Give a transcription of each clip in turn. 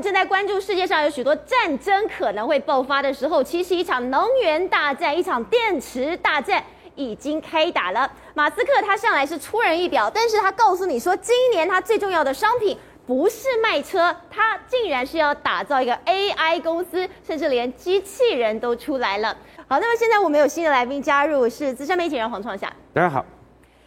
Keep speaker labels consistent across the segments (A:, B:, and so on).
A: 正在关注世界上有许多战争可能会爆发的时候，其实一场能源大战、一场电池大战已经开打了。马斯克他向来是出人意表，但是他告诉你说，今年他最重要的商品不是卖车，他竟然是要打造一个 AI 公司，甚至连机器人都出来了。好，那么现在我们有新的来宾加入，是资深媒体人黄创夏。
B: 大家好。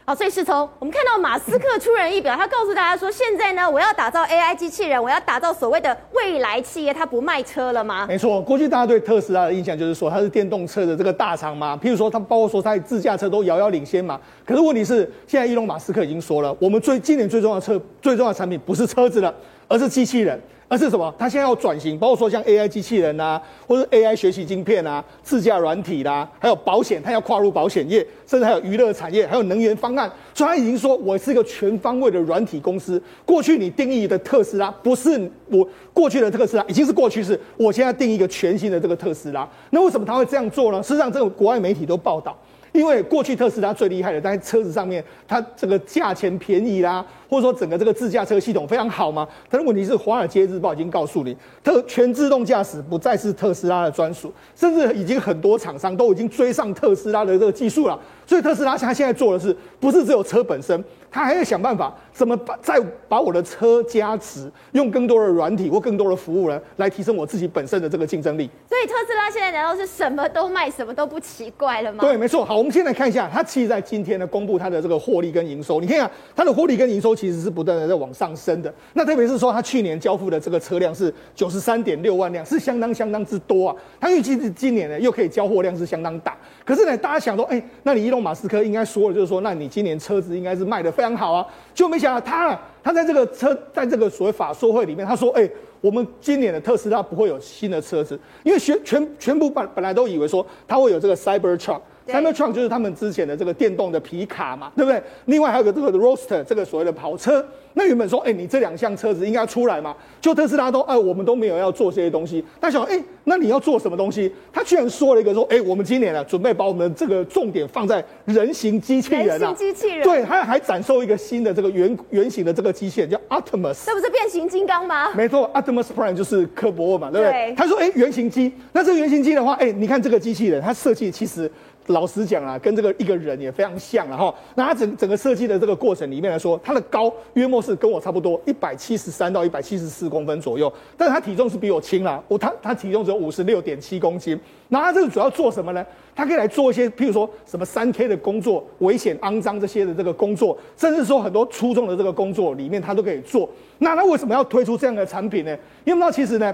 A: 好，所以是从我们看到马斯克出人意表，他告诉大家说，现在呢，我要打造 AI 机器人，我要打造所谓的未来企业，他不卖车了吗？
C: 没错，过去大家对特斯拉的印象就是说它是电动车的这个大厂嘛，譬如说它包括说它自驾车都遥遥领先嘛。可是问题是，现在伊隆马斯克已经说了，我们最今年最重要的车最重要的产品不是车子了，而是机器人。而是什么？他现在要转型，包括说像 AI 机器人啊，或者 AI 学习晶片啊，自驾软体啦、啊，还有保险，他要跨入保险业，甚至还有娱乐产业，还有能源方案。所以他已经说，我是一个全方位的软体公司。过去你定义的特斯拉，不是我过去的特斯拉，已经是过去式。我现在定义一个全新的这个特斯拉。那为什么他会这样做呢？事实上，这个国外媒体都报道。因为过去特斯拉最厉害的，在车子上面，它这个价钱便宜啦，或者说整个这个自驾车系统非常好嘛。但是问题是，《华尔街日报》已经告诉你，特全自动驾驶不再是特斯拉的专属，甚至已经很多厂商都已经追上特斯拉的这个技术了。所以特斯拉它现在做的是，不是只有车本身，它还要想办法怎么把再把我的车加持，用更多的软体或更多的服务呢，来提升我自己本身的这个竞争力。
A: 所以特斯拉现在难道是什么都卖，什么都不奇怪了吗？
C: 对，没错。好，我们先来看一下，它其实在今天呢公布它的这个获利跟营收。你看啊，它的获利跟营收其实是不断的在往上升的。那特别是说，它去年交付的这个车辆是九十三点六万辆，是相当相当之多啊。它预计是今年呢又可以交货量是相当大。可是呢，大家想说，哎、那你伊隆马斯克应该说了，就是说，那你今年车子应该是卖得非常好啊，就没想到他，他在这个车，在这个所谓法说会里面，他说，哎、我们今年的特斯拉不会有新的车子，因为全全全部本本来都以为说它会有这个 Cybertruck。Cybertruck 就是他们之前的这个电动的皮卡嘛，对不对？另外还有个这个 Roadster 这个所谓的跑车。那原本说，哎、欸，你这两项车子应该出来嘛？就特斯拉都，哎、呃，我们都没有要做这些东西。他想，哎、欸，那你要做什么东西？他居然说了一个说，哎、欸，我们今年呢，准备把我们这个重点放在人形机器人啊。
A: 人形机器人。
C: 对，他还展售一个新的这个圆圆形的这个机器人，叫 Optimus。
A: 这不是变形金刚吗？
C: 没错，Optimus Prime 就是科博文嘛，对不对？
A: 对。
C: 他说，哎、欸，原型机。那这个原型机的话，哎、欸，你看这个机器人，它设计其实。老实讲啊，跟这个一个人也非常像了哈。那它整整个设计的这个过程里面来说，它的高约莫是跟我差不多一百七十三到一百七十四公分左右，但是它体重是比我轻啦。我它它体重只有五十六点七公斤。那它这个主要做什么呢？它可以来做一些，譬如说什么三 K 的工作、危险肮脏这些的这个工作，甚至说很多粗重的这个工作里面它都可以做。那它为什么要推出这样的产品呢？因为那其实呢。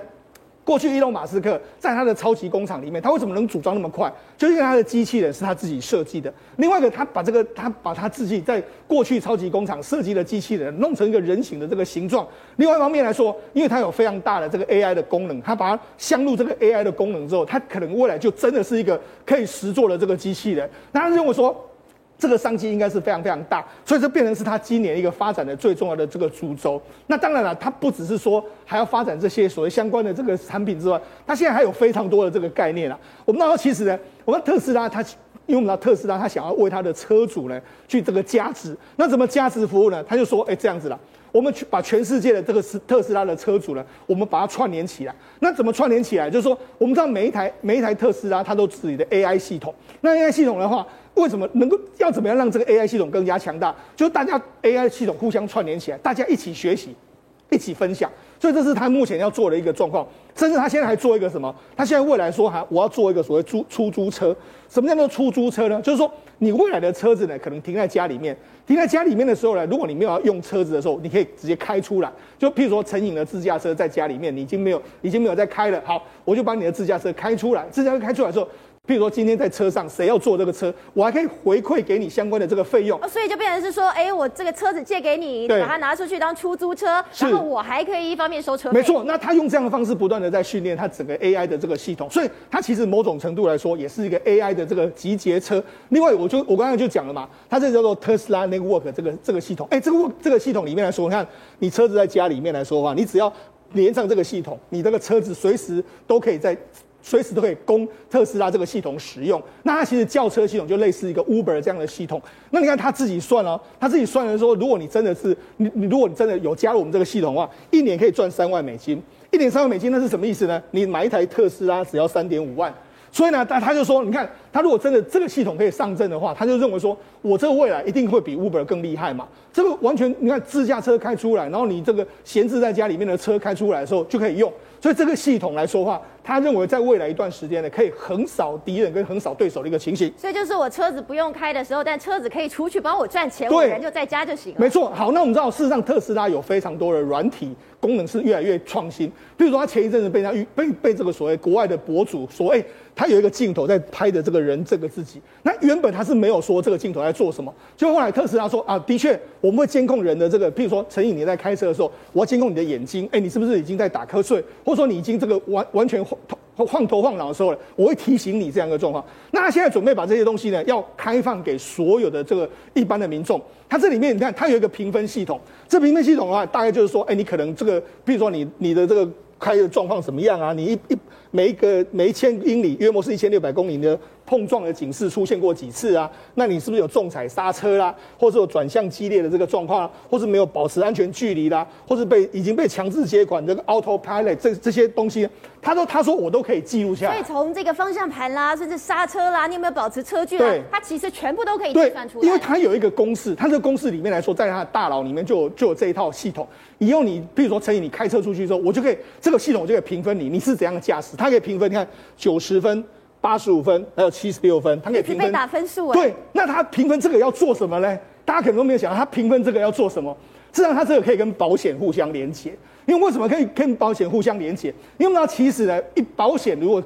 C: 过去，伊隆马斯克在他的超级工厂里面，他为什么能组装那么快？就是因为他的机器人是他自己设计的。另外一个，他把这个，他把他自己在过去超级工厂设计的机器人弄成一个人形的这个形状。另外一方面来说，因为它有非常大的这个 AI 的功能，他把它镶入这个 AI 的功能之后，它可能未来就真的是一个可以实做的这个机器人。那他认为说。这个商机应该是非常非常大，所以这变成是他今年一个发展的最重要的这个主轴。那当然了，他不只是说还要发展这些所谓相关的这个产品之外，他现在还有非常多的这个概念啊。我们知道，其实呢，我们特斯拉它，因为我们知道特斯拉它想要为它的车主呢去这个加值，那怎么加值服务呢？他就说，哎，这样子了。我们去把全世界的这个是特斯拉的车主呢，我们把它串联起来。那怎么串联起来？就是说，我们知道每一台每一台特斯拉它都自己的 AI 系统。那 AI 系统的话，为什么能够要怎么样让这个 AI 系统更加强大？就是大家 AI 系统互相串联起来，大家一起学习，一起分享。所以这是他目前要做的一个状况。甚至他现在还做一个什么？他现在未来说还我要做一个所谓租出租车。什么叫做出租车呢？就是说你未来的车子呢，可能停在家里面。停在家里面的时候呢，如果你没有要用车子的时候，你可以直接开出来。就譬如说陈颖的自驾车在家里面，你已经没有已经没有在开了。好，我就把你的自驾车开出来。自驾车开出来之后。譬如说，今天在车上谁要坐这个车，我还可以回馈给你相关的这个费用。
A: 所以就变成是说，哎，我这个车子借给你，把它拿出去当出租车，然后我还可以一方面收车费。
C: 没错，那他用这样的方式不断的在训练他整个 AI 的这个系统，所以它其实某种程度来说也是一个 AI 的这个集结车。另外，我就我刚才就讲了嘛，它这叫做 Tesla Network 这个这个系统。哎，这个这个系统里面来说，你看你车子在家里面来说的话，你只要连上这个系统，你这个车子随时都可以在。随时都可以供特斯拉这个系统使用。那它其实轿车系统就类似一个 Uber 这样的系统。那你看他自己算哦，他自己算了说，如果你真的是你你如果你真的有加入我们这个系统的话，一年可以赚三万美金。一年三万美金那是什么意思呢？你买一台特斯拉只要三点五万。所以呢，他他就说，你看，他如果真的这个系统可以上阵的话，他就认为说，我这个未来一定会比 Uber 更厉害嘛。这个完全，你看自驾车开出来，然后你这个闲置在家里面的车开出来的时候就可以用。所以这个系统来说话，他认为在未来一段时间呢，可以横扫敌人跟横扫对手的一个情形。
A: 所以就是我车子不用开的时候，但车子可以出去帮我赚钱，我人就在家就行了。
C: 没错。好，那我们知道，事实上特斯拉有非常多的软体功能是越来越创新。比如说，他前一阵子被他被被这个所谓国外的博主说，哎，他有一个镜头在拍的这个人这个自己。那原本他是没有说这个镜头在做什么，就后来特斯拉说啊，的确我们会监控人的这个，譬如说陈颖你在开车的时候，我要监控你的眼睛，哎，你是不是已经在打瞌睡？或者说你已经这个完完全晃头晃头晃脑的时候呢，我会提醒你这样一个状况。那他现在准备把这些东西呢，要开放给所有的这个一般的民众。它这里面你看，它有一个评分系统。这评分系统的话，大概就是说，哎，你可能这个，比如说你你的这个开的状况怎么样啊？你一一每一个每一千英里，约莫是一千六百公里的。碰撞的警示出现过几次啊？那你是不是有重踩刹车啦？或者有转向激烈的这个状况啊，或是没有保持安全距离啦？或是被已经被强制接管这个 autopilot 这这些东西，他说他说我都可以记录下来。
A: 所以从这个方向盘啦，甚至刹车啦，你有没有保持车距啦？
C: 对，
A: 它其实全部都可以计算出来。
C: 因为它有一个公式，它这个公式里面来说，在它的大脑里面就有就有这一套系统。以后你比如说陈颖，你开车出去之后，我就可以这个系统就可以评分你你是怎样的驾驶，它可以评分，你看九十分。八十五分，还有七十六分，他可以评分。
A: 打分数。
C: 对，那他评分这个要做什么呢？大家可能都没有想到，他评分这个要做什么？实际上，他这个可以跟保险互相连接。因为为什么可以跟保险互相连接？因为呢，其实呢，一保险如果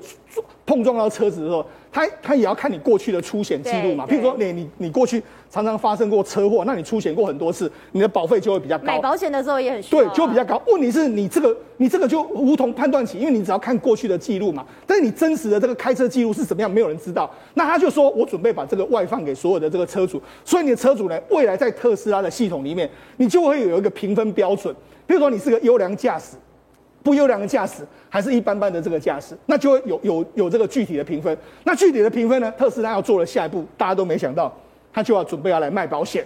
C: 碰撞到车子的时候，它它也要看你过去的出险记录嘛。譬如说，你你你过去常常发生过车祸，那你出险过很多次，你的保费就会比较高。
A: 买保险的时候也很需要、啊。
C: 对，就会比较高。问题是你这个你这个就无从判断起，因为你只要看过去的记录嘛。但是你真实的这个开车记录是怎么样，没有人知道。那他就说我准备把这个外放给所有的这个车主，所以你的车主呢，未来在特斯拉的系统里面，你就会有一个评分标准。比如说你是个优良驾驶。不优良的驾驶，还是一般般的这个驾驶，那就会有有有这个具体的评分。那具体的评分呢？特斯拉要做的下一步，大家都没想到，他就要准备要来卖保险。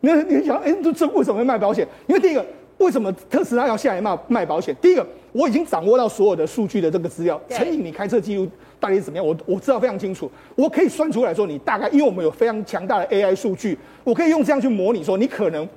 C: 那你想，哎，这为什么会卖保险？因为第一个，为什么特斯拉要下来卖卖保险？第一个，我已经掌握到所有的数据的这个资料，陈颖你开车记录到底是怎么样？我我知道非常清楚，我可以算出来说你大概，因为我们有非常强大的 AI 数据，我可以用这样去模拟说你可能。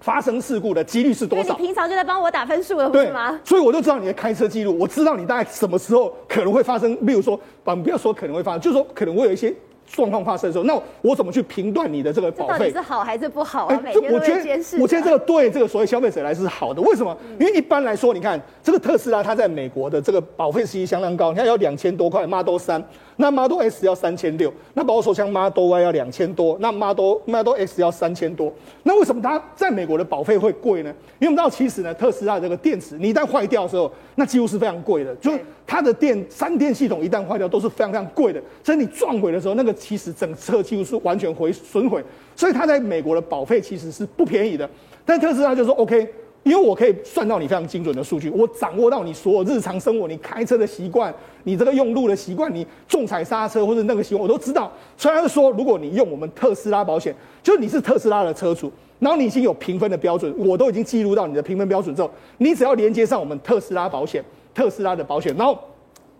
C: 发生事故的几率是多少？
A: 你平常就在帮我打分数了，不是吗？
C: 所以我就知道你的开车记录，我知道你大概什么时候可能会发生。比如说，不不要说可能会发生，就是说可能会有一些状况发生的时候，那我怎么去评断你的这个保费？到
A: 底是好还是不好啊？欸、每天都会监视。
C: 我觉得这个对这个所谓消费者来说是好的。为什么？因为一般来说，你看这个特斯拉，它在美国的这个保费其实相当高，你看要两千多块，Model 3。那 Model S 要三千六，那包括说像 Model Y 要两千多，那 Model Model X 要三千多。那为什么它在美国的保费会贵呢？因为我们知道，其实呢，特斯拉的这个电池，你一旦坏掉的时候，那几乎是非常贵的。就是它的电三电系统一旦坏掉，都是非常非常贵的。所以你撞毁的时候，那个其实整车几乎是完全毁损毁。所以它在美国的保费其实是不便宜的。但特斯拉就说 OK。因为我可以算到你非常精准的数据，我掌握到你所有日常生活，你开车的习惯，你这个用路的习惯，你重踩刹车或者那个习惯，我都知道。所以他就说，如果你用我们特斯拉保险，就是你是特斯拉的车主，然后你已经有评分的标准，我都已经记录到你的评分标准之后，你只要连接上我们特斯拉保险，特斯拉的保险，然后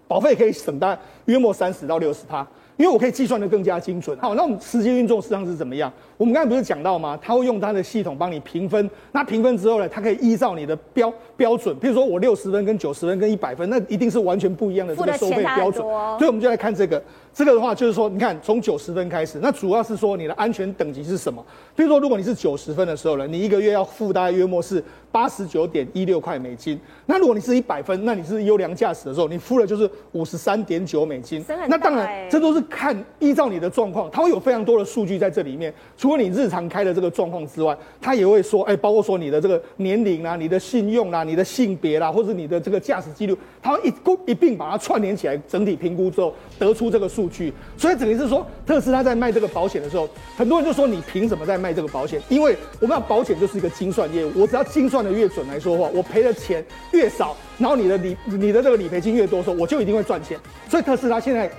C: 保费可以省大约莫三十到六十趴。因为我可以计算的更加精准。好，那我们实际运作实际上是怎么样？我们刚才不是讲到吗？他会用他的系统帮你评分。那评分之后呢，他可以依照你的标标准，比如说我六十分跟九十分跟一百分，那一定是完全不一样的这个收费标准。所以我们就来看这个。这个的话就是说，你看从九十分开始，那主要是说你的安全等级是什么？比如说，如果你是九十分的时候呢，你一个月要付大概约莫是八十九点一六块美金。那如果你是一百分，那你是优良驾驶的时候，你付的就是五十三点九美金。那当然，这都是看依照你的状况，它会有非常多的数据在这里面。除了你日常开的这个状况之外，它也会说，哎，包括说你的这个年龄啊、你的信用啊、你的性别啦，或者你的这个驾驶记录，它会一共一并把它串联起来，整体评估之后得出这个数数据。所以等于是说，特斯拉在卖这个保险的时候，很多人就说，你凭什么在卖这个保险？因为我们要保险就是一个精算业务，我只要精算的越准来说的话，我赔的钱越少，然后你的理你的这个理赔金越多的时候，我就一定会赚钱。所以特斯拉现在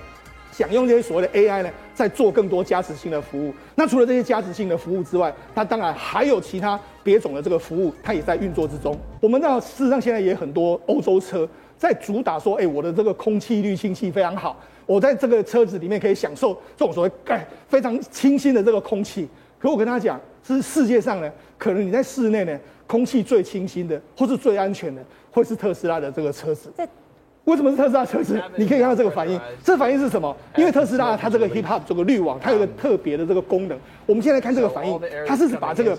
C: 想用这些所谓的 AI 呢，在做更多加值性的服务。那除了这些加值性的服务之外，它当然还有其他别种的这个服务，它也在运作之中。我们知道，事实上现在也很多欧洲车在主打说，哎，我的这个空气滤清器非常好，我在这个车子里面可以享受这种所谓哎非常清新的这个空气。可我跟他讲，是世界上呢，可能你在室内呢，空气最清新的或是最安全的，会是特斯拉的这个车子。为什么是特斯拉车子？你可以看到这个反应，这反应是什么？因为特斯拉它这个 hip hop 这个滤网，它有个特别的这个功能。我们现在看这个反应，它是把这个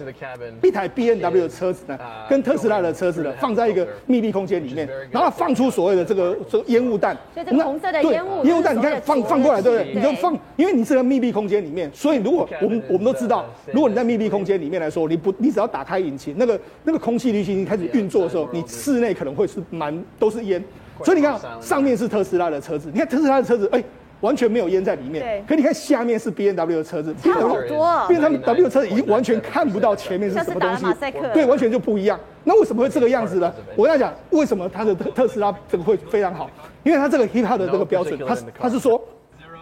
C: 一台 B N W 的车子呢，跟特斯拉的车子呢放在一个密闭空间里面，然后放出所谓的这个这个烟雾弹。
A: 所以这个红色的烟雾，
C: 烟雾弹，你看放放过来，对不对？你就放，因为你是在密闭空间里面，所以如果我们我们都知道，如果你在密闭空间里面来说，你不你只要打开引擎，那个那个空气滤清器开始运作的时候，你室内可能会是蛮都是烟。所以你看，上面是特斯拉的车子，你看特斯拉的车子，哎、欸，完全没有烟在里面。对。可你看下面是 B N W 的车子，
A: 差好多、哦。
C: B N W 的车子已经完全看不到前面是什么东西。对，完全就不一样。那为什么会这个样子呢？我跟你讲，为什么它的特特斯拉这个会非常好？因为它这个 HEPA 的这个标准，它它是说，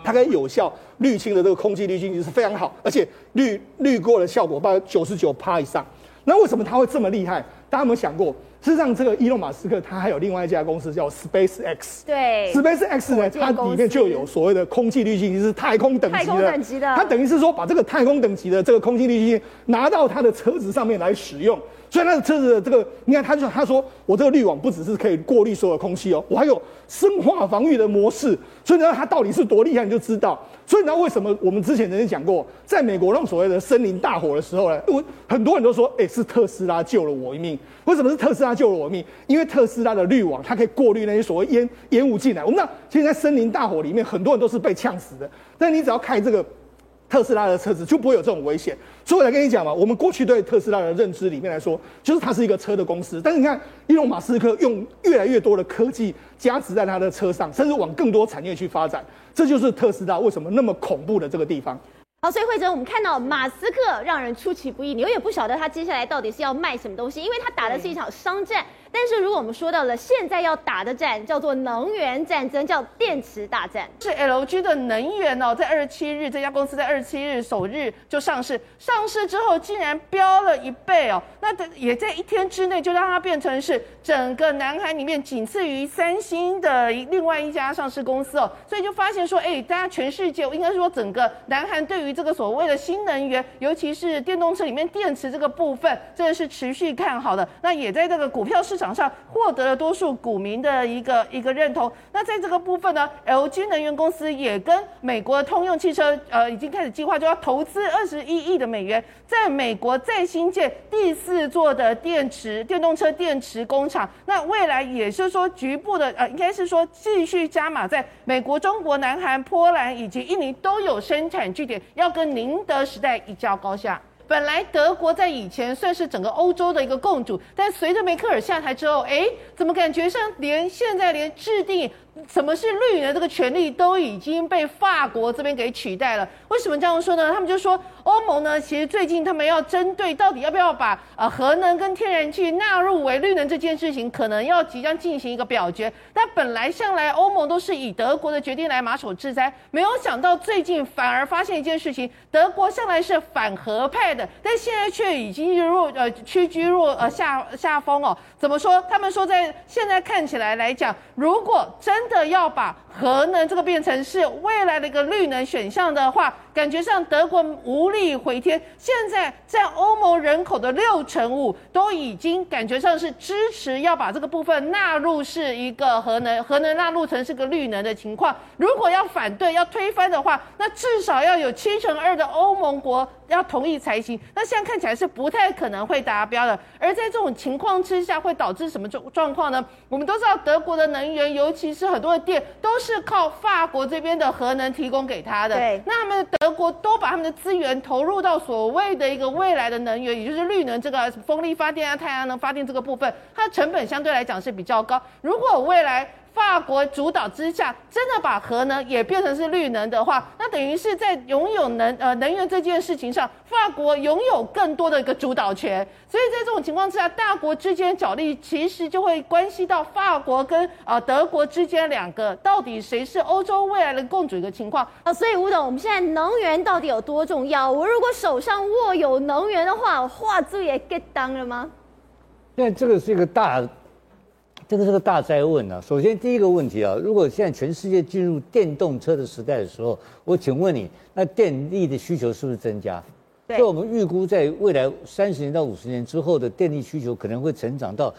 C: 它可以有效滤清的这个空气滤清器是非常好，而且滤滤过的效果大概九十九趴以上。那为什么它会这么厉害？大家有没有想过？事实上，这个伊隆马斯克他还有另外一家公司叫 Space X。
A: 对
C: ，Space X 呢，它里面就有所谓的空气滤芯，就，是太空等级的。太空等级的。它等于是说，把这个太空等级的这个空气滤清器拿到它的车子上面来使用。所以那个车子的这个，你看，他就他说，我这个滤网不只是可以过滤所有空气哦，我还有生化防御的模式。所以你知道，它到底是多厉害，你就知道。所以你知道，为什么我们之前曾经讲过，在美国那种所谓的森林大火的时候呢，我很多人都说，哎，是特斯拉救了我一命。为什么是特斯拉救了我一命？因为特斯拉的滤网，它可以过滤那些所谓烟烟雾进来。我们知道，其实，在森林大火里面，很多人都是被呛死的。但你只要开这个。特斯拉的车子就不会有这种危险，所以我来跟你讲嘛，我们过去对特斯拉的认知里面来说，就是它是一个车的公司。但是你看，伊隆马斯克用越来越多的科技加持在他的车上，甚至往更多产业去发展，这就是特斯拉为什么那么恐怖的这个地方。
A: 好，所以慧哲，我们看到马斯克让人出其不意，你永远不晓得他接下来到底是要卖什么东西，因为他打的是一场商战。但是如果我们说到了现在要打的战，叫做能源战争，叫电池大战，
B: 是 LG 的能源哦，在二十七日这家公司在二十七日首日就上市，上市之后竟然飙了一倍哦，那也在一天之内就让它变成是整个南韩里面仅次于三星的另外一家上市公司哦，所以就发现说，哎，大家全世界应该说整个南韩对于这个所谓的新能源，尤其是电动车里面电池这个部分，真的是持续看好的，那也在这个股票市。场上获得了多数股民的一个一个认同。那在这个部分呢，LG 能源公司也跟美国通用汽车呃已经开始计划，就要投资二十一亿的美元，在美国再新建第四座的电池电动车电池工厂。那未来也是说局部的呃，应该是说继续加码，在美国、中国、南韩、波兰以及印尼都有生产据点，要跟宁德时代一较高下。本来德国在以前算是整个欧洲的一个共主，但随着梅克尔下台之后，哎，怎么感觉上连现在连制定什么是绿能这个权利都已经被法国这边给取代了？为什么这样说呢？他们就说欧盟呢，其实最近他们要针对到底要不要把呃核能跟天然气纳入为绿能这件事情，可能要即将进行一个表决。但本来向来欧盟都是以德国的决定来马首是瞻，没有想到最近反而发现一件事情：德国向来是反核派的，但现在却已经入呃屈居入呃下下风哦。怎么说？他们说在现在看起来来讲，如果真真的要把核能这个变成是未来的一个绿能选项的话，感觉上德国无力回天。现在在欧盟人口的六成五都已经感觉上是支持要把这个部分纳入是一个核能，核能纳入成是个绿能的情况。如果要反对要推翻的话，那至少要有七成二的欧盟国要同意才行。那现在看起来是不太可能会达标的。而在这种情况之下，会导致什么状状况呢？我们都知道德国的能源，尤其是很多的电都是靠法国这边的核能提供给他的。对，那他们德国都把他们的资源投入到所谓的一个未来的能源，也就是绿能这个风力发电啊、太阳能发电这个部分，它的成本相对来讲是比较高。如果未来法国主导之下，真的把核能也变成是绿能的话，那等于是在拥有能呃能源这件事情上，法国拥有更多的一个主导权。所以在这种情况之下，大国之间角力其实就会关系到法国跟啊、呃、德国之间两个到底谁是欧洲未来的共主一个情况
A: 啊。所以吴董，我们现在能源到底有多重要？我如果手上握有能源的话，话就也 get 当了吗？
D: 现在这个是一个大。这个是个大哉问啊！首先第一个问题啊，如果现在全世界进入电动车的时代的时候，我请问你，那电力的需求是不是增加？
A: 对。
D: 所以我们预估在未来三十年到五十年之后的电力需求可能会成长到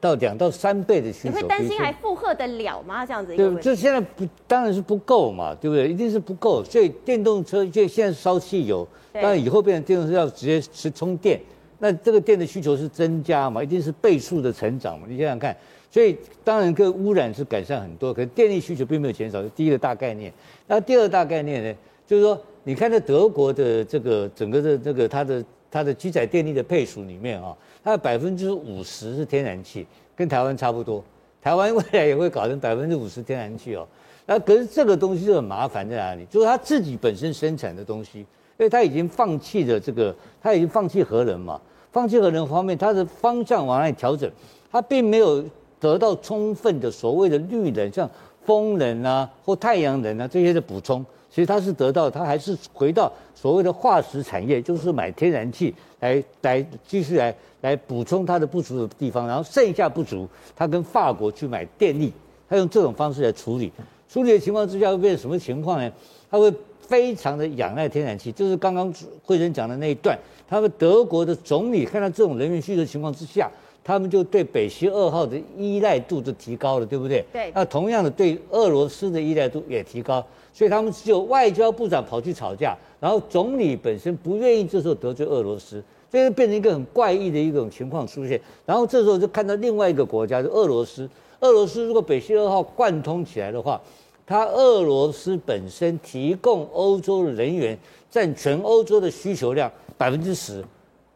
D: 到两到三倍的需求。
A: 你会担心还负荷得了吗？这样子？
D: 对，这现在不当然是不够嘛，对不对？一定是不够。所以电动车就现在烧汽油，当然以后变成电动车要直接是充电，那这个电的需求是增加嘛？一定是倍数的成长嘛？你想想看。所以当然，个污染是改善很多，可是电力需求并没有减少，是第一个大概念。那第二大概念呢，就是说，你看在德国的这个整个的这个它的它的机载电力的配属里面啊，它的百分之五十是天然气，跟台湾差不多。台湾未来也会搞成百分之五十天然气哦。那可是这个东西就很麻烦在哪里？就是它自己本身生产的东西，因为它已经放弃了这个，它已经放弃核能嘛，放弃核能方面，它的方向往哪里调整？它并没有。得到充分的所谓的绿能，像风能啊或太阳能啊这些的补充，其实它是得到，它还是回到所谓的化石产业，就是买天然气来来继续来来补充它的不足的地方，然后剩下不足，它跟法国去买电力，它用这种方式来处理。处理的情况之下会变成什么情况呢？它会非常的仰赖天然气，就是刚刚慧珍讲的那一段，他们德国的总理看到这种能源需求情况之下。他们就对北溪二号的依赖度就提高了，对不对？
A: 对。
D: 那同样的，对俄罗斯的依赖度也提高，所以他们只有外交部长跑去吵架，然后总理本身不愿意这时候得罪俄罗斯，这就变成一个很怪异的一种情况出现。然后这时候就看到另外一个国家，就俄罗斯。俄罗斯如果北溪二号贯通起来的话，它俄罗斯本身提供欧洲的能源占全欧洲的需求量百分之十，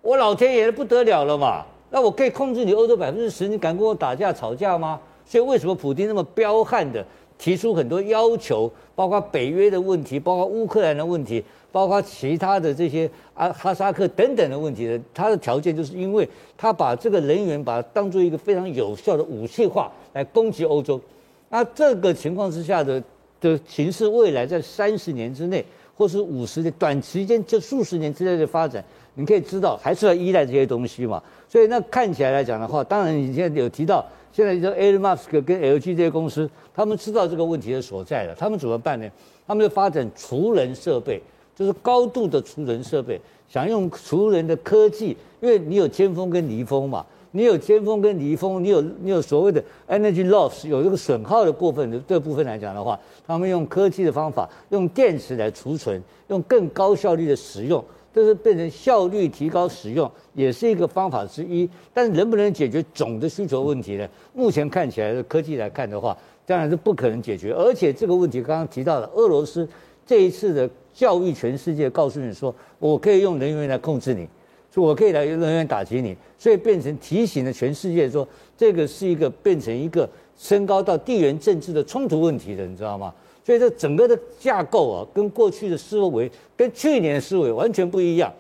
D: 我老天爷的不得了了嘛！那我可以控制你欧洲百分之十，你敢跟我打架吵架吗？所以为什么普京那么彪悍的提出很多要求，包括北约的问题，包括乌克兰的问题，包括其他的这些啊哈萨克等等的问题呢？他的条件就是因为他把这个人员把它当做一个非常有效的武器化来攻击欧洲。那这个情况之下的的形势，未来在三十年之内，或是五十年短时间就数十年之内的发展。你可以知道，还是要依赖这些东西嘛。所以那看起来来讲的话，当然你现在有提到，现在就 Elon Musk 跟 LG 这些公司，他们知道这个问题的所在了，他们怎么办呢？他们就发展除能设备，就是高度的除能设备，想用除能的科技，因为你有尖峰跟离峰嘛，你有尖峰跟离峰，你有你有所谓的 energy loss，有这个损耗的过分的这部分来讲的话，他们用科技的方法，用电池来储存，用更高效率的使用。这是变成效率提高使用，也是一个方法之一。但是能不能解决总的需求问题呢？目前看起来的科技来看的话，当然是不可能解决。而且这个问题刚刚提到了，俄罗斯这一次的教育全世界，告诉你说，我可以用能源来控制你，说我可以来人员打击你，所以变成提醒了全世界说，这个是一个变成一个升高到地缘政治的冲突问题的，你知道吗？所以这整个的架构啊，跟过去的思维、跟去年的思维完全不一样。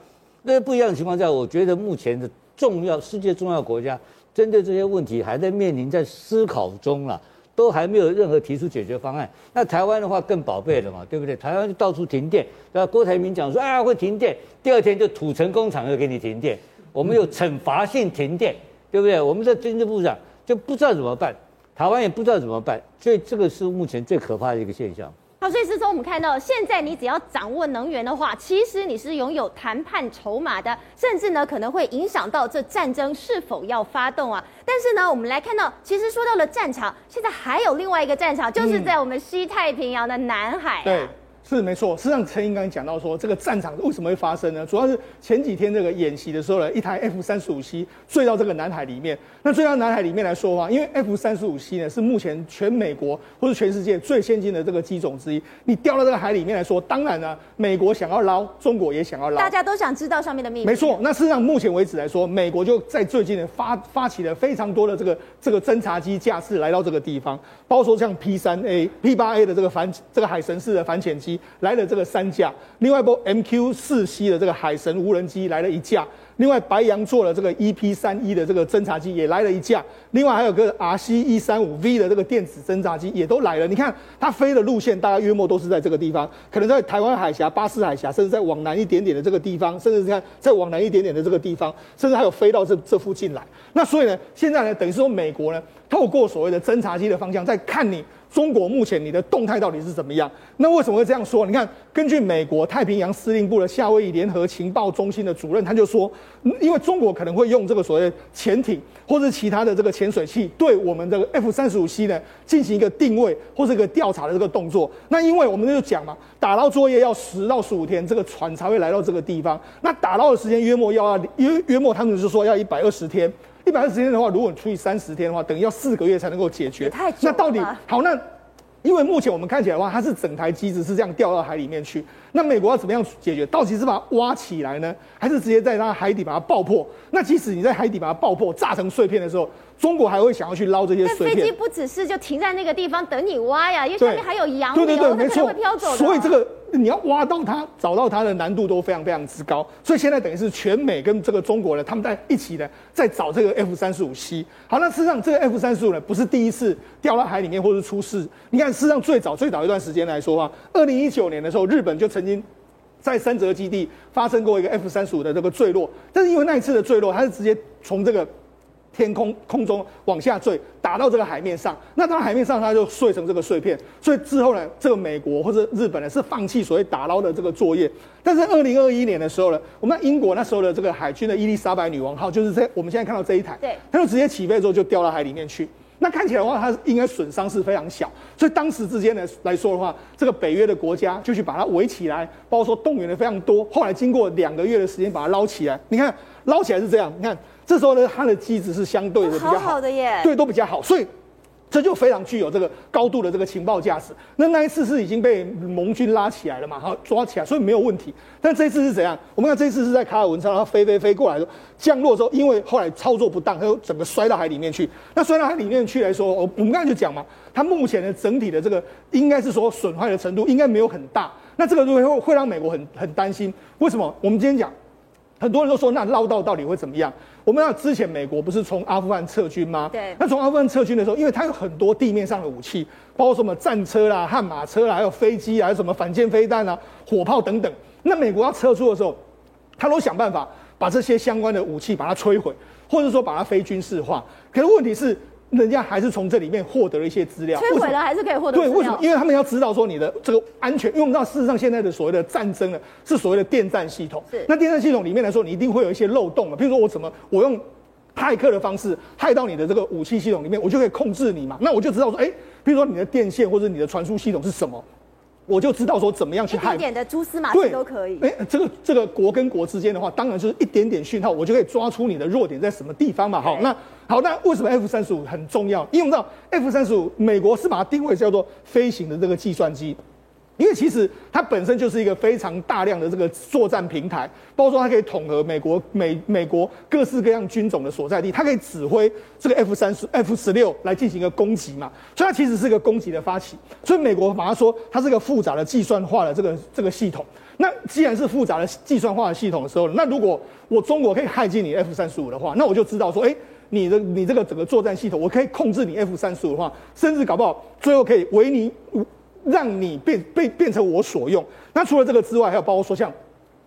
D: 那不一样的情况下，我觉得目前的重要世界重要国家针对这些问题还在面临在思考中啊，都还没有任何提出解决方案。那台湾的话更宝贝了嘛，对不对？台湾就到处停电，那郭台铭讲说啊会停电，第二天就土城工厂又给你停电，我们有惩罚性停电，对不对？我们的经济部长就不知道怎么办。台湾也不知道怎么办，所以这个是目前最可怕的一个现象。
A: 好，所以是说我们看到，现在你只要掌握能源的话，其实你是拥有谈判筹码的，甚至呢可能会影响到这战争是否要发动啊。但是呢，我们来看到，其实说到了战场，现在还有另外一个战场，就是在我们西太平洋的南海啊。
C: 对。是没错，事实上陈英刚讲到说，这个战场为什么会发生呢？主要是前几天这个演习的时候呢，一台 F 三十五 C 坠到这个南海里面。那坠到南海里面来说的话，因为 F 三十五 C 呢是目前全美国或者全世界最先进的这个机种之一。你掉到这个海里面来说，当然呢，美国想要捞，中国也想要捞，
A: 大家都想知道上面的秘密。
C: 没错，那事实上目前为止来说，美国就在最近呢发发起了非常多的这个这个侦察机架次来到这个地方，包括说像 P 三 A、P 八 A 的这个反这个海神式的反潜机来了这个。三架，另外一部 MQ 四 C 的这个海神无人机来了一架，另外白羊座的这个 EP 三一的这个侦察机也来了一架，另外还有个 RC 一三五 V 的这个电子侦察机也都来了。你看它飞的路线大概约莫都是在这个地方，可能在台湾海峡、巴士海峡，甚至在往南一点点的这个地方，甚至是看再往南一点点的这个地方，甚至还有飞到这这附近来。那所以呢，现在呢，等于是说美国呢，透过所谓的侦察机的方向在看你。中国目前你的动态到底是怎么样？那为什么会这样说？你看，根据美国太平洋司令部的夏威夷联合情报中心的主任，他就说，因为中国可能会用这个所谓潜艇或者其他的这个潜水器，对我们的 F 三十五 C 呢进行一个定位或者一个调查的这个动作。那因为我们就讲嘛，打捞作业要十到十五天，这个船才会来到这个地方。那打捞的时间约莫要约约莫，他们就说要一百二十天。一百二十天的话，如果你除以三十天的话，等于要四个月才能够解决。
A: 太久了。
C: 那到底好？那因为目前我们看起来的话，它是整台机子是这样掉到海里面去。那美国要怎么样解决？到底是把它挖起来呢，还是直接在它海底把它爆破？那即使你在海底把它爆破、炸成碎片的时候，中国还会想要去捞这些碎片？
A: 飞机不只是就停在那个地方等你挖呀，因为下面还有洋流，
C: 对对对，没错，
A: 会飘走的。
C: 所以这个。你要挖到它，找到它的难度都非常非常之高，所以现在等于是全美跟这个中国呢，他们在一起呢，在找这个 F 三十五 C。好，那事实上这个 F 三十五呢，不是第一次掉到海里面或者出事。你看，事实上最早最早一段时间来说啊，二零一九年的时候，日本就曾经在三泽基地发生过一个 F 三十五的这个坠落，但是因为那一次的坠落，它是直接从这个。天空空中往下坠，打到这个海面上，那到海面上它就碎成这个碎片。所以之后呢，这个美国或者日本呢是放弃所谓打捞的这个作业。但是二零二一年的时候呢，我们英国那时候的这个海军的伊丽莎白女王号，就是在我们现在看到这一台，对，它就直接起飞之后就掉到海里面去。那看起来的话，它应该损伤是非常小。所以当时之间呢来说的话，这个北约的国家就去把它围起来，包括说动员的非常多。后来经过两个月的时间把它捞起来，你看捞起来是这样，你看。这时候呢，它的机子是相对的比较好
A: 的耶，
C: 对，都比较好，所以这就非常具有这个高度的这个情报价值。那那一次是已经被盟军拉起来了嘛，好抓起来，所以没有问题。但这一次是怎样？我们看这一次是在卡尔文上，然后飞飞飞过来的降落之后，因为后来操作不当，它就整个摔到海里面去。那摔到海里面去来说，我我们刚才就讲嘛，它目前的整体的这个应该是说损坏的程度应该没有很大。那这个就会会让美国很很担心。为什么？我们今天讲。很多人都说，那绕道到底会怎么样？我们要之前美国不是从阿富汗撤军吗？
A: 对。
C: 那从阿富汗撤军的时候，因为它有很多地面上的武器，包括什么战车啦、悍马车啦，还有飞机啊，还有什么反舰飞弹啊、火炮等等。那美国要撤出的时候，他都想办法把这些相关的武器把它摧毁，或者说把它非军事化。可是问题是。人家还是从这里面获得了一些资料，
A: 摧毁了还是可以获得。
C: 对，为什么？因为他们要知道说你的这个安全，因为我们知道事实上现在的所谓的战争呢，是所谓的电战系统。
A: 是。
C: 那电战系统里面来说，你一定会有一些漏洞的，比如说我怎么我用骇客的方式骇到你的这个武器系统里面，我就可以控制你嘛。那我就知道说，哎，比如说你的电线或者你的传输系统是什么。我就知道说怎么样去害，
A: 一点点的蛛丝马迹都可以。
C: 哎，这个这个国跟国之间的话，当然就是一点点讯号，我就可以抓出你的弱点在什么地方嘛。好，那好，那为什么 F 三十五很重要？因为我们知道 F 三十五，美国是把它定位叫做飞行的这个计算机。因为其实它本身就是一个非常大量的这个作战平台，包括说它可以统合美国美美国各式各样军种的所在地，它可以指挥这个 F 三十 F 十六来进行一个攻击嘛，所以它其实是一个攻击的发起。所以美国把它说它是一个复杂的计算化的这个这个系统。那既然是复杂的计算化的系统的时候，那如果我中国可以骇进你 F 三十五的话，那我就知道说，哎，你的你这个整个作战系统，我可以控制你 F 三十五的话，甚至搞不好最后可以为你。让你变被变成我所用。那除了这个之外，还有包括说像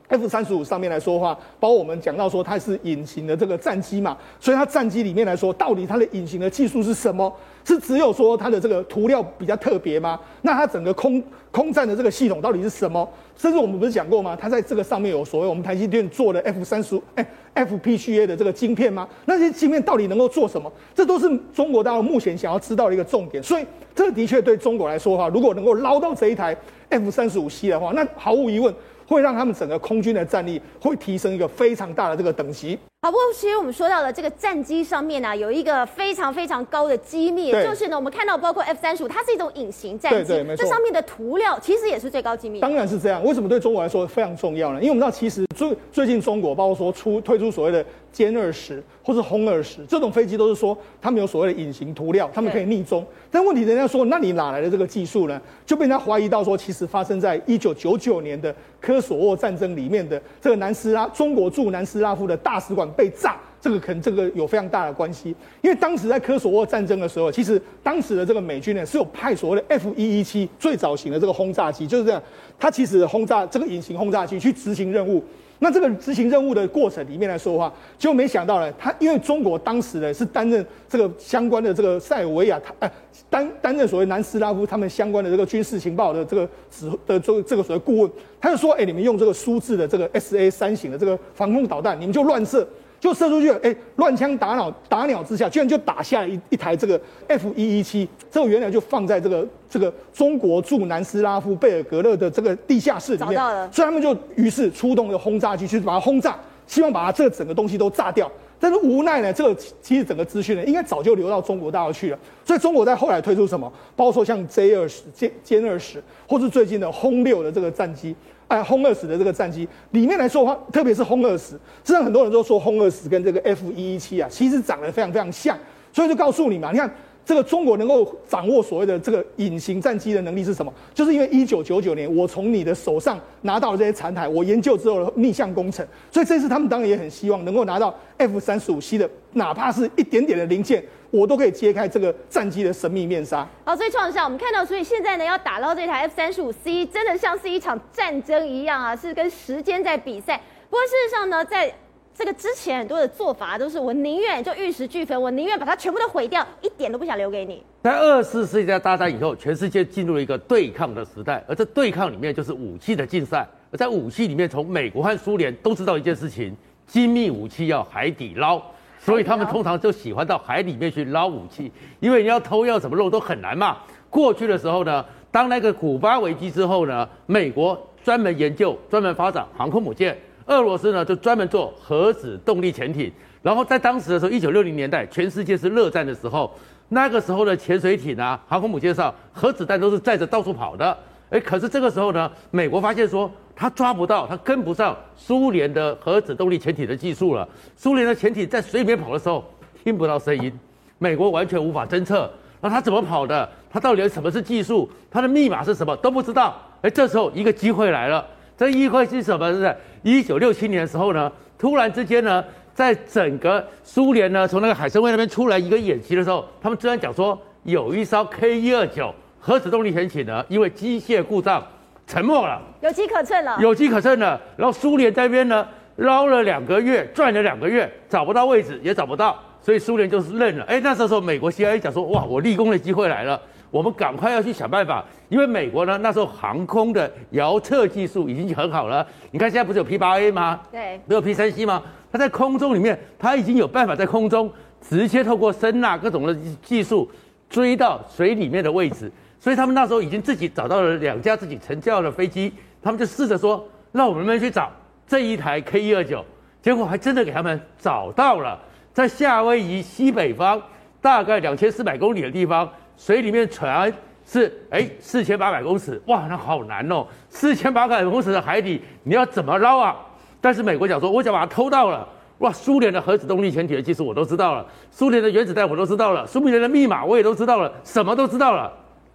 C: F 三十五上面来说的话，包括我们讲到说它是隐形的这个战机嘛，所以它战机里面来说，到底它的隐形的技术是什么？是只有说它的这个涂料比较特别吗？那它整个空空战的这个系统到底是什么？甚至我们不是讲过吗？它在这个上面有所谓我们台积电做的 F 三十五哎 FPGA 的这个晶片吗？那些晶片到底能够做什么？这都是中国大陆目前想要知道的一个重点。所以这的确对中国来说的话，如果能够捞到这一台 F 三十五 C 的话，那毫无疑问。会让他们整个空军的战力会提升一个非常大的这个等级。
A: 好，不过其实我们说到了这个战机上面呢、啊，有一个非常非常高的机密，就是呢，我们看到包括 F 三十五，它是一种隐形战机。这上面的涂料其实也是最高机密。
C: 当然是这样。为什么对中国来说非常重要呢？因为我们知道，其实最最近中国包括说出推出所谓的歼二十或是轰二十这种飞机，都是说他们有所谓的隐形涂料，他们可以逆中。但问题人家说，那你哪来的这个技术呢？就被人家怀疑到说，其实发生在一九九九年的科索沃战争里面的这个南斯拉中国驻南斯拉夫的大使馆被炸。这个可能这个有非常大的关系，因为当时在科索沃战争的时候，其实当时的这个美军呢是有派所谓的 F 一一七最早型的这个轰炸机，就是这样，它其实轰炸这个隐形轰炸机去执行任务。那这个执行任务的过程里面来说的话，就没想到呢，他因为中国当时呢是担任这个相关的这个塞尔维亚，他呃担担任所谓南斯拉夫他们相关的这个军事情报的这个指的这个这个所谓顾问，他就说，哎，你们用这个苏制的这个 S A 三型的这个防空导弹，你们就乱射。就射出去，哎，乱枪打鸟，打鸟之下，居然就打下了一一台这个 F 一一七，这个原来就放在这个这个中国驻南斯拉夫贝尔格勒的这个地下室里面，所以他们就于是出动了轰炸机去把它轰炸，希望把它这个整个东西都炸掉。但是无奈呢，这个其实整个资讯呢，应该早就流到中国大陆去了。所以中国在后来推出什么，包括说像 J 二十、歼歼二十，或是最近的轰六的这个战机。哎，轰二十的这个战机里面来说的话，特别是轰二十，实际上很多人都说轰二十跟这个 F 一一七啊，其实长得非常非常像，所以就告诉你嘛，你看这个中国能够掌握所谓的这个隐形战机的能力是什么？就是因为一九九九年我从你的手上拿到了这些残骸，我研究之后的逆向工程，所以这次他们当然也很希望能够拿到 F 三十五 C 的，哪怕是一点点的零件。我都可以揭开这个战机的神秘面纱。
A: 好，所以创下我们看到，所以现在呢，要打捞这台 F 三十五 C，真的像是一场战争一样啊，是跟时间在比赛。不过事实上呢，在这个之前很多的做法都是，我宁愿就玉石俱焚，我宁愿把它全部都毁掉，一点都不想留给你。
E: 在二次世界大战以后，全世界进入了一个对抗的时代，而这对抗里面就是武器的竞赛。而在武器里面，从美国和苏联都知道一件事情：精密武器要海底捞。所以他们通常就喜欢到海里面去捞武器，因为你要偷要怎么弄都很难嘛。过去的时候呢，当那个古巴危机之后呢，美国专门研究、专门发展航空母舰，俄罗斯呢就专门做核子动力潜艇。然后在当时的时候，一九六零年代，全世界是热战的时候，那个时候的潜水艇啊、航空母舰上，核子弹都是载着到处跑的。诶，可是这个时候呢，美国发现说，他抓不到，他跟不上苏联的核子动力潜艇的技术了。苏联的潜艇在水里面跑的时候，听不到声音，美国完全无法侦测。那他怎么跑的？他到底有什么是技术？他的密码是什么都不知道。诶，这时候一个机会来了，这机会是什么？是不是一九六七年的时候呢，突然之间呢，在整个苏联呢，从那个海参崴那边出来一个演习的时候，他们居然讲说，有一艘 K 一二九。核子动力潜艇呢，因为机械故障沉没了，
A: 有机可乘了，
E: 有机可乘了。然后苏联这边呢，捞了两个月，转了两个月，找不到位置，也找不到，所以苏联就是认了。哎，那时候美国 CIA 讲说，哇，我立功的机会来了，我们赶快要去想办法，因为美国呢那时候航空的遥测技术已经很好了。你看现在不是有 P 八 A 吗？
A: 对，
E: 没有 P 三 C 吗？它在空中里面，它已经有办法在空中直接透过声呐各种的技术追到水里面的位置。所以他们那时候已经自己找到了两架自己成交的飞机，他们就试着说，让我们们去找这一台 K 一二九，结果还真的给他们找到了，在夏威夷西北方大概两千四百公里的地方，水里面船是哎四千八百公尺，哇，那好难哦，四千八百公尺的海底你要怎么捞啊？但是美国讲说，我想把它偷到了，哇，苏联的核子动力潜艇的技术我都知道了，苏联的原子弹我都知道了，苏联的密码我也都知道了，什么都知道了。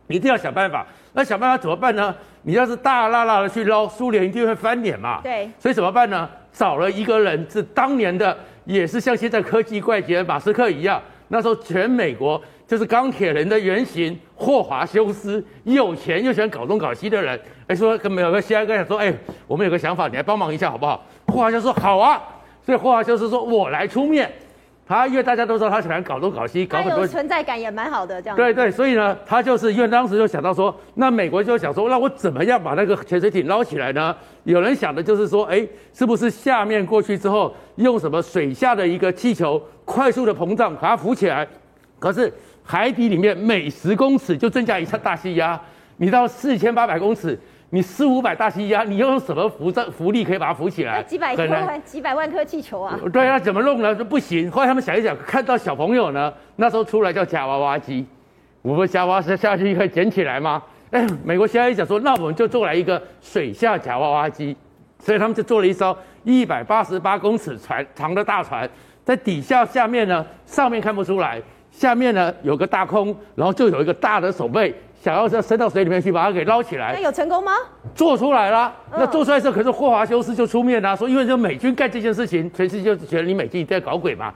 E: 你一定要想办法，那想办法怎么办呢？你要是大剌剌的去捞，苏联一定会翻脸嘛。
A: 对，
E: 所以怎么办呢？找了一个人，是当年的，也是像现在科技怪杰马斯克一样，那时候全美国就是钢铁人的原型霍华修斯，有钱又喜欢搞东搞西的人。哎，说跟有个 CIA 跟他说，哎，我们有个想法，你来帮忙一下好不好？霍华修斯说好啊，所以霍华修斯说我来出面。他因为大家都知道他喜欢搞东搞西，搞很多
A: 存在感也蛮好的这样。
E: 对对，所以呢，他就是因为当时就想到说，那美国就想说，那我怎么样把那个潜水艇捞起来呢？有人想的就是说，哎，是不是下面过去之后，用什么水下的一个气球快速的膨胀把它浮起来？可是海底里面每十公尺就增加一次大气压，你到四千八百公尺。你四五百大气压，你用什么浮这浮力可以把它浮起来？
A: 几百颗万几百万颗气球啊！
E: 对啊，怎么弄呢？就不行。后来他们想一想，看到小朋友呢，那时候出来叫夹娃娃机，我们夹娃娃下去可以捡起来吗？哎，美国现在想说，那我们就做来一个水下夹娃娃机，所以他们就做了一艘一百八十八公尺船长的大船，在底下下面呢，上面看不出来，下面呢有个大空，然后就有一个大的手背。想要再伸到水里面去把它给捞起来，
A: 那有成功吗？
E: 做出来了。那做出来的时候，可是霍华修斯就出面了，说因为就美军干这件事情，全世界就觉得你美军在搞鬼嘛。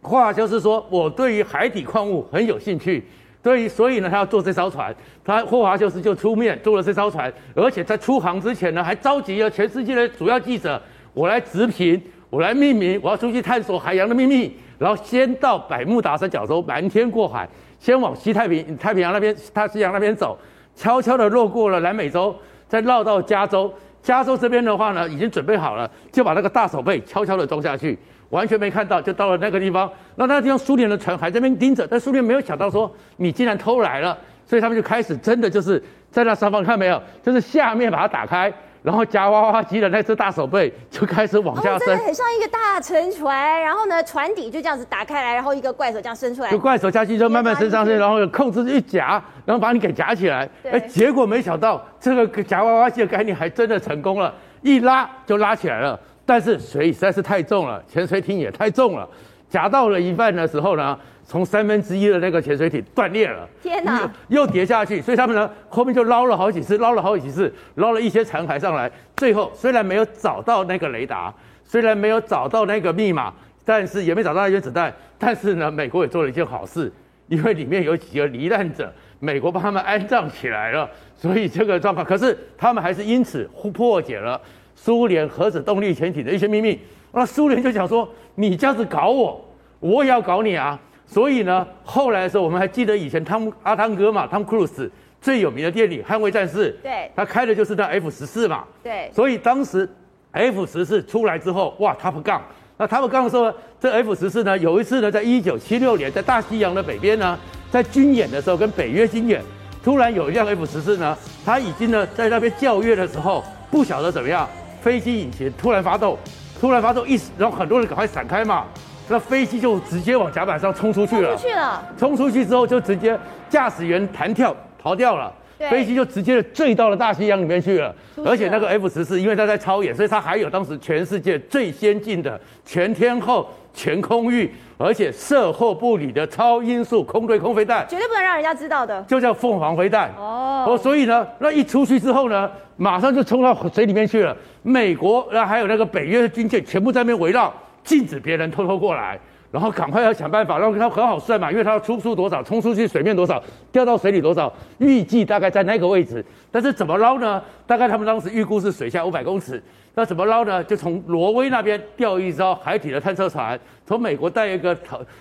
E: 霍华修斯说，我对于海底矿物很有兴趣，对于所以呢，他要做这艘船。他霍华修斯就出面做了这艘船，而且在出航之前呢，还召集了全世界的主要记者，我来直评，我来命名，我要出去探索海洋的秘密，然后先到百慕达三角洲，瞒天过海。先往西太平太平洋那边，大西洋那边走，悄悄地路过了南美洲，再绕到加州。加州这边的话呢，已经准备好了，就把那个大手背悄悄地装下去，完全没看到，就到了那个地方。那那个地方苏联的船还在那边盯着，但苏联没有想到说你竟然偷来了，所以他们就开始真的就是在那上方看没有，就是下面把它打开。然后夹娃娃机的那只大手背就开始往下伸，
A: 很像一个大沉船。然后呢，船底就这样子打开来，然后一个怪手这样伸出来，
E: 就怪手下去就慢慢伸上去，然后控制一夹，然后把你给夹起来。哎，结果没想到这个夹娃娃机的概念还真的成功了，一拉就拉起来了。但是水实在是太重了，潜水艇也太重了，夹到了一半的时候呢，从三分之一的那个潜水艇断裂了，
A: 天哪，
E: 又，又跌下去，所以他们呢后面就捞了好几次，捞了好几次，捞了一些残骸上来。最后虽然没有找到那个雷达，虽然没有找到那个密码，但是也没找到那些子弹。但是呢，美国也做了一件好事，因为里面有几个罹难者，美国帮他们安葬起来了。所以这个状况，可是他们还是因此破解了苏联核子动力潜艇的一些秘密。那苏联就想说，你这样子搞我，我也要搞你啊。所以呢，后来的时候，我们还记得以前汤阿汤哥嘛，汤克鲁斯最有名的电影《捍卫战士》，
A: 对，
E: 他开的就是那 F 十四嘛，
A: 对。
E: 所以当时 F 十四出来之后，哇，Top Gun。那 Top Gun 的时候，这 F 十四呢，有一次呢，在一九七六年，在大西洋的北边呢，在军演的时候，跟北约军演，突然有一辆 F 十四呢，他已经呢在那边校阅的时候，不晓得怎么样，飞机引擎突然发动，突然发动，一然后很多人赶快闪开嘛。那飞机就直接往甲板上冲出去了，冲出去了，冲出去之后就直接驾驶员弹跳逃掉了，飞机就直接坠到了大西洋里面去了。而且那个 F 十四，因为它在超演，所以它还有当时全世界最先进的全天候、全空域，而且射后不理的超音速空对空飞弹，
A: 绝对不能让人家知道的，
E: 就叫凤凰飞弹。哦，哦，所以呢，那一出去之后呢，马上就冲到水里面去了。美国，那还有那个北约的军舰，全部在那边围绕。禁止别人偷偷过来，然后赶快要想办法，让他很好算嘛，因为他要冲出多少，冲出去水面多少，掉到水里多少，预计大概在那个位置。但是怎么捞呢？大概他们当时预估是水下五百公尺。那怎么捞呢？就从挪威那边调一艘海底的探测船，从美国带一个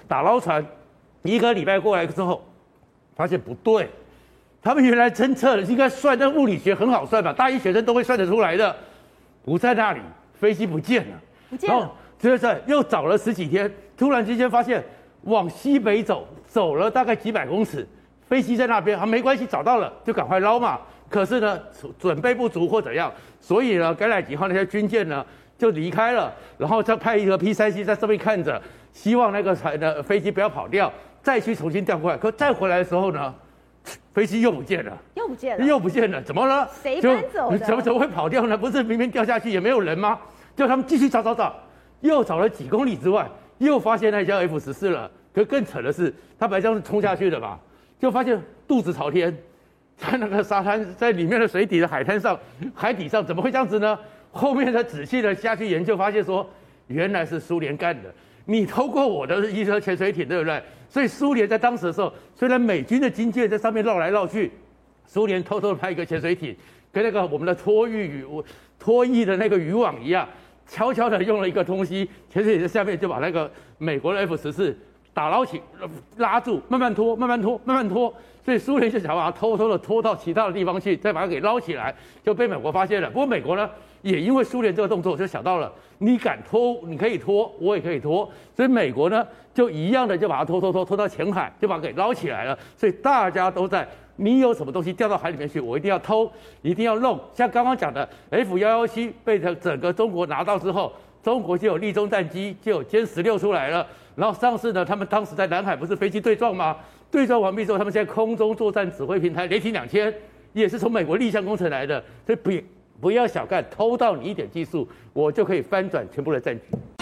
E: 打捞船，一个礼拜过来之后，发现不对，他们原来侦测的应该算，那物理学很好算嘛，大一学生都会算得出来的，不在那里，飞机不见了，
A: 不见了。
E: 就是又找了十几天，突然之间发现往西北走，走了大概几百公尺，飞机在那边，啊没关系，找到了就赶快捞嘛。可是呢，准备不足或怎样，所以呢，甘乃迪号那些军舰呢就离开了，然后再派一个 P 三 C 在这边看着，希望那个船的飞机不要跑掉，再去重新调过来。可再回来的时候呢，飞机又不见了，
A: 又不见了，
E: 又不见了，怎么了？
A: 谁搬走的？
E: 怎么怎么会跑掉呢？不是明明掉下去也没有人吗？叫他们继续找找找。又找了几公里之外，又发现那架 F 十四了。可更扯的是，他本来这样是冲下去的吧，就发现肚子朝天，在那个沙滩，在里面的水底的海滩上、海底上，怎么会这样子呢？后面才仔细的下去研究，发现说，原来是苏联干的。你偷过我的一艘潜水艇，对不对？所以苏联在当时的时候，虽然美军的军舰在上面绕来绕去，苏联偷偷的派一个潜水艇，跟那个我们的拖曳渔、拖曳的那个渔网一样，悄悄的用了一个东西，潜水艇在下面就把那个美国的 F 十四打捞起，拉住，慢慢拖，慢慢拖，慢慢拖。所以苏联就想把它偷偷的拖到其他的地方去，再把它给捞起来，就被美国发现了。不过美国呢，也因为苏联这个动作，就想到了你敢拖，你可以拖，我也可以拖。所以美国呢，就一样的就把它拖拖拖拖到前海，就把它给捞起来了。所以大家都在，你有什么东西掉到海里面去，我一定要偷，一定要弄。像刚刚讲的 F 幺幺七被整个中国拿到之后，中国就有利中战机，就有歼十六出来了。然后上次呢，他们当时在南海不是飞机对撞吗？对撞完毕之后，他们现在空中作战指挥平台雷霆两千也是从美国立项工程来的，所以不不要小看偷到你一点技术，我就可以翻转全部的战局。